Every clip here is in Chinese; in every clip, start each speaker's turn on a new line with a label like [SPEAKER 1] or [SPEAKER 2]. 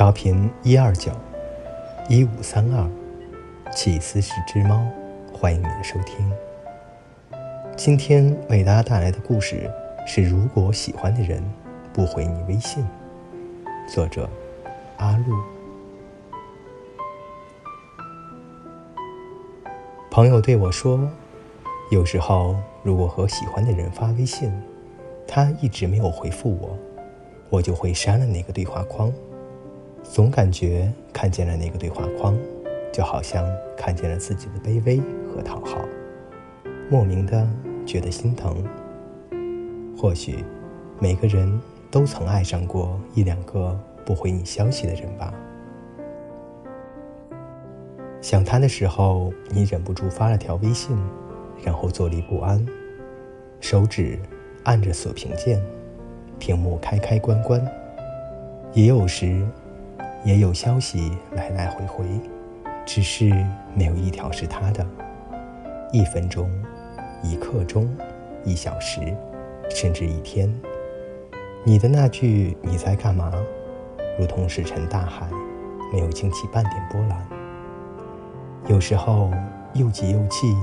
[SPEAKER 1] 调频一二九一五三二，起司是只猫，欢迎你的收听。今天为大家带来的故事是：如果喜欢的人不回你微信，作者阿路。朋友对我说，有时候如果和喜欢的人发微信，他一直没有回复我，我就会删了那个对话框。总感觉看见了那个对话框，就好像看见了自己的卑微和讨好，莫名的觉得心疼。或许每个人都曾爱上过一两个不回你消息的人吧。想他的时候，你忍不住发了条微信，然后坐立不安，手指按着锁屏键，屏幕开开关关。也有时。也有消息来来回回，只是没有一条是他的。一分钟，一刻钟，一小时，甚至一天，你的那句“你在干嘛”，如同石沉大海，没有惊起半点波澜。有时候又急又气，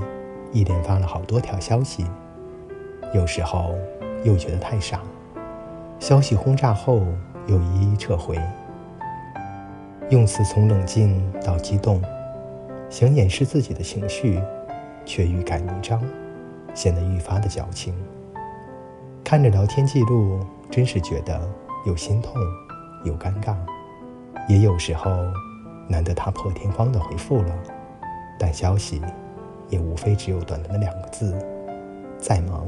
[SPEAKER 1] 一连发了好多条消息；有时候又觉得太傻，消息轰炸后又一一撤回。用词从冷静到激动，想掩饰自己的情绪，却欲盖弥彰，显得愈发的矫情。看着聊天记录，真是觉得又心痛又尴尬。也有时候，难得他破天荒的回复了，但消息也无非只有短短的两个字：在忙。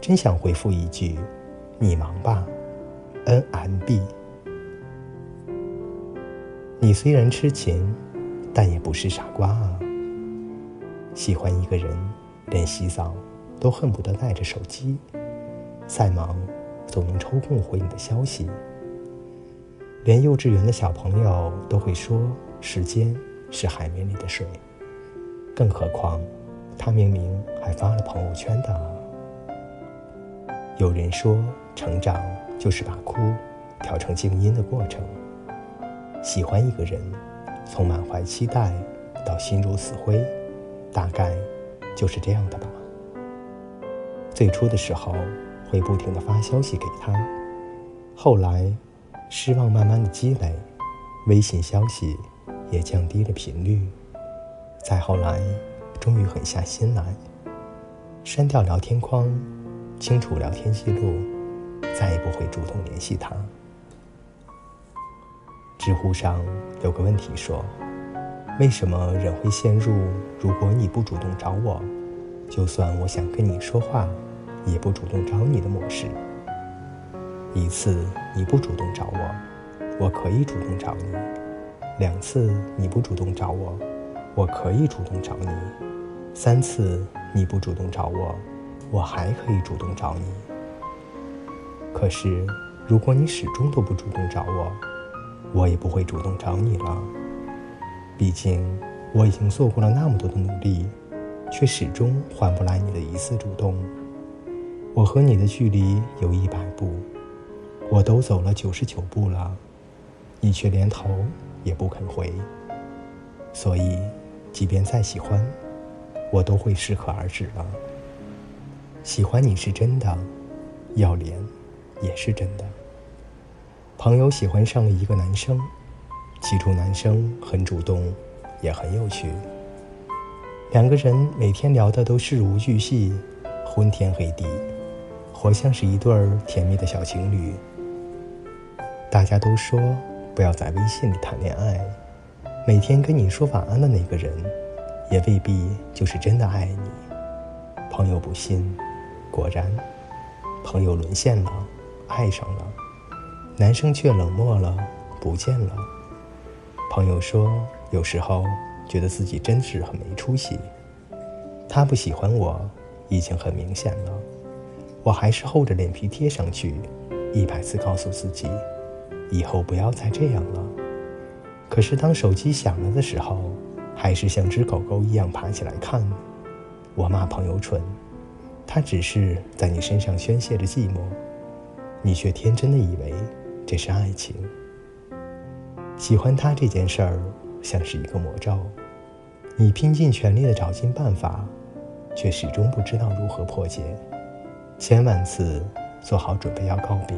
[SPEAKER 1] 真想回复一句：“你忙吧，NMB。”你虽然痴情，但也不是傻瓜啊。喜欢一个人，连洗澡都恨不得带着手机，再忙总能抽空回你的消息。连幼稚园的小朋友都会说时间是海绵里的水，更何况他明明还发了朋友圈的。有人说，成长就是把哭调成静音的过程。喜欢一个人，从满怀期待到心如死灰，大概就是这样的吧。最初的时候会不停的发消息给他，后来失望慢慢的积累，微信消息也降低了频率，再后来终于狠下心来，删掉聊天框，清除聊天记录，再也不会主动联系他。知乎上有个问题说：“为什么人会陷入如果你不主动找我，就算我想跟你说话，也不主动找你的模式？一次你不主动找我，我可以主动找你；两次你不主动找我，我可以主动找你；三次你不主动找我，我还可以主动找你。可是如果你始终都不主动找我，”我也不会主动找你了。毕竟我已经做过了那么多的努力，却始终换不来你的一次主动。我和你的距离有一百步，我都走了九十九步了，你却连头也不肯回。所以，即便再喜欢，我都会适可而止了。喜欢你是真的，要脸也是真的。朋友喜欢上了一个男生，起初男生很主动，也很有趣。两个人每天聊的都事无巨细，昏天黑地，活像是一对甜蜜的小情侣。大家都说不要在微信里谈恋爱，每天跟你说晚安的那个人，也未必就是真的爱你。朋友不信，果然，朋友沦陷了，爱上了。男生却冷漠了，不见了。朋友说，有时候觉得自己真是很没出息。他不喜欢我，已经很明显了，我还是厚着脸皮贴上去，一百次告诉自己，以后不要再这样了。可是当手机响了的时候，还是像只狗狗一样爬起来看。我骂朋友蠢，他只是在你身上宣泄着寂寞，你却天真的以为。这是爱情，喜欢他这件事儿像是一个魔咒，你拼尽全力的找尽办法，却始终不知道如何破解。千万次做好准备要告别，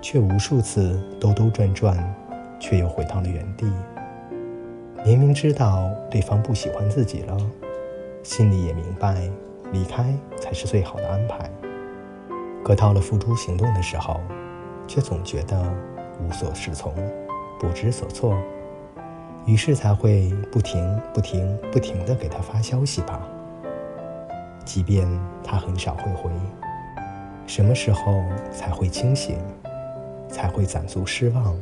[SPEAKER 1] 却无数次兜兜转转，却又回到了原地。明明知道对方不喜欢自己了，心里也明白离开才是最好的安排。可到了付诸行动的时候，却总觉得无所适从，不知所措，于是才会不停、不停、不停地给他发消息吧。即便他很少会回，什么时候才会清醒，才会攒足失望，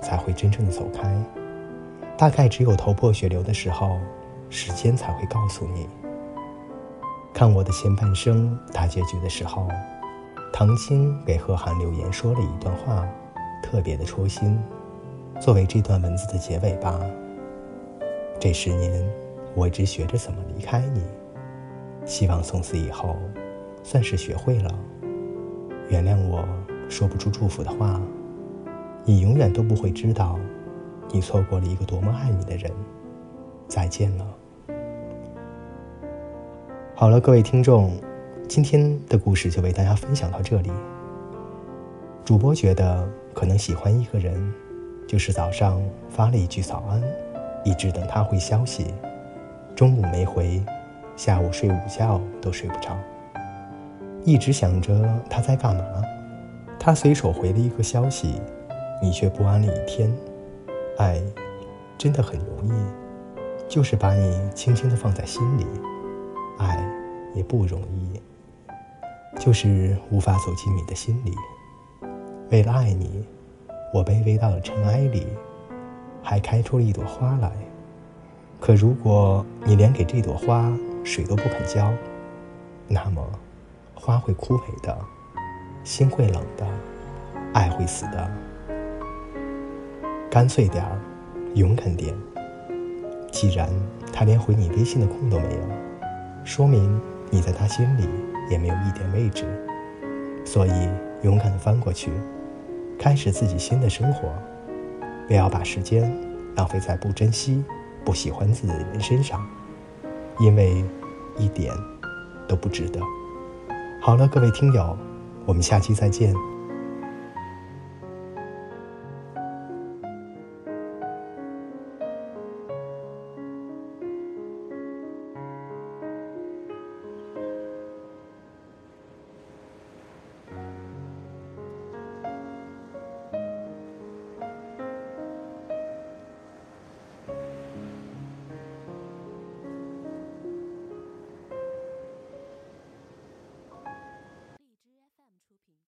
[SPEAKER 1] 才会真正的走开？大概只有头破血流的时候，时间才会告诉你。看我的前半生大结局的时候。唐青给贺涵留言说了一段话，特别的戳心，作为这段文字的结尾吧。这十年，我一直学着怎么离开你，希望从此以后，算是学会了。原谅我说不出祝福的话，你永远都不会知道，你错过了一个多么爱你的人。再见了。好了，各位听众。今天的故事就为大家分享到这里。主播觉得，可能喜欢一个人，就是早上发了一句早安，一直等他回消息；中午没回，下午睡午觉都睡不着，一直想着他在干嘛。他随手回了一个消息，你却不安了一天。爱，真的很容易，就是把你轻轻地放在心里。爱，也不容易。就是无法走进你的心里。为了爱你，我卑微到了尘埃里，还开出了一朵花来。可如果你连给这朵花水都不肯浇，那么花会枯萎的，心会冷的，爱会死的。干脆点儿，勇敢点。既然他连回你微信的空都没有，说明你在他心里。也没有一点位置，所以勇敢的翻过去，开始自己新的生活。不要把时间浪费在不珍惜、不喜欢自己的人身上，因为一点都不值得。好了，各位听友，我们下期再见。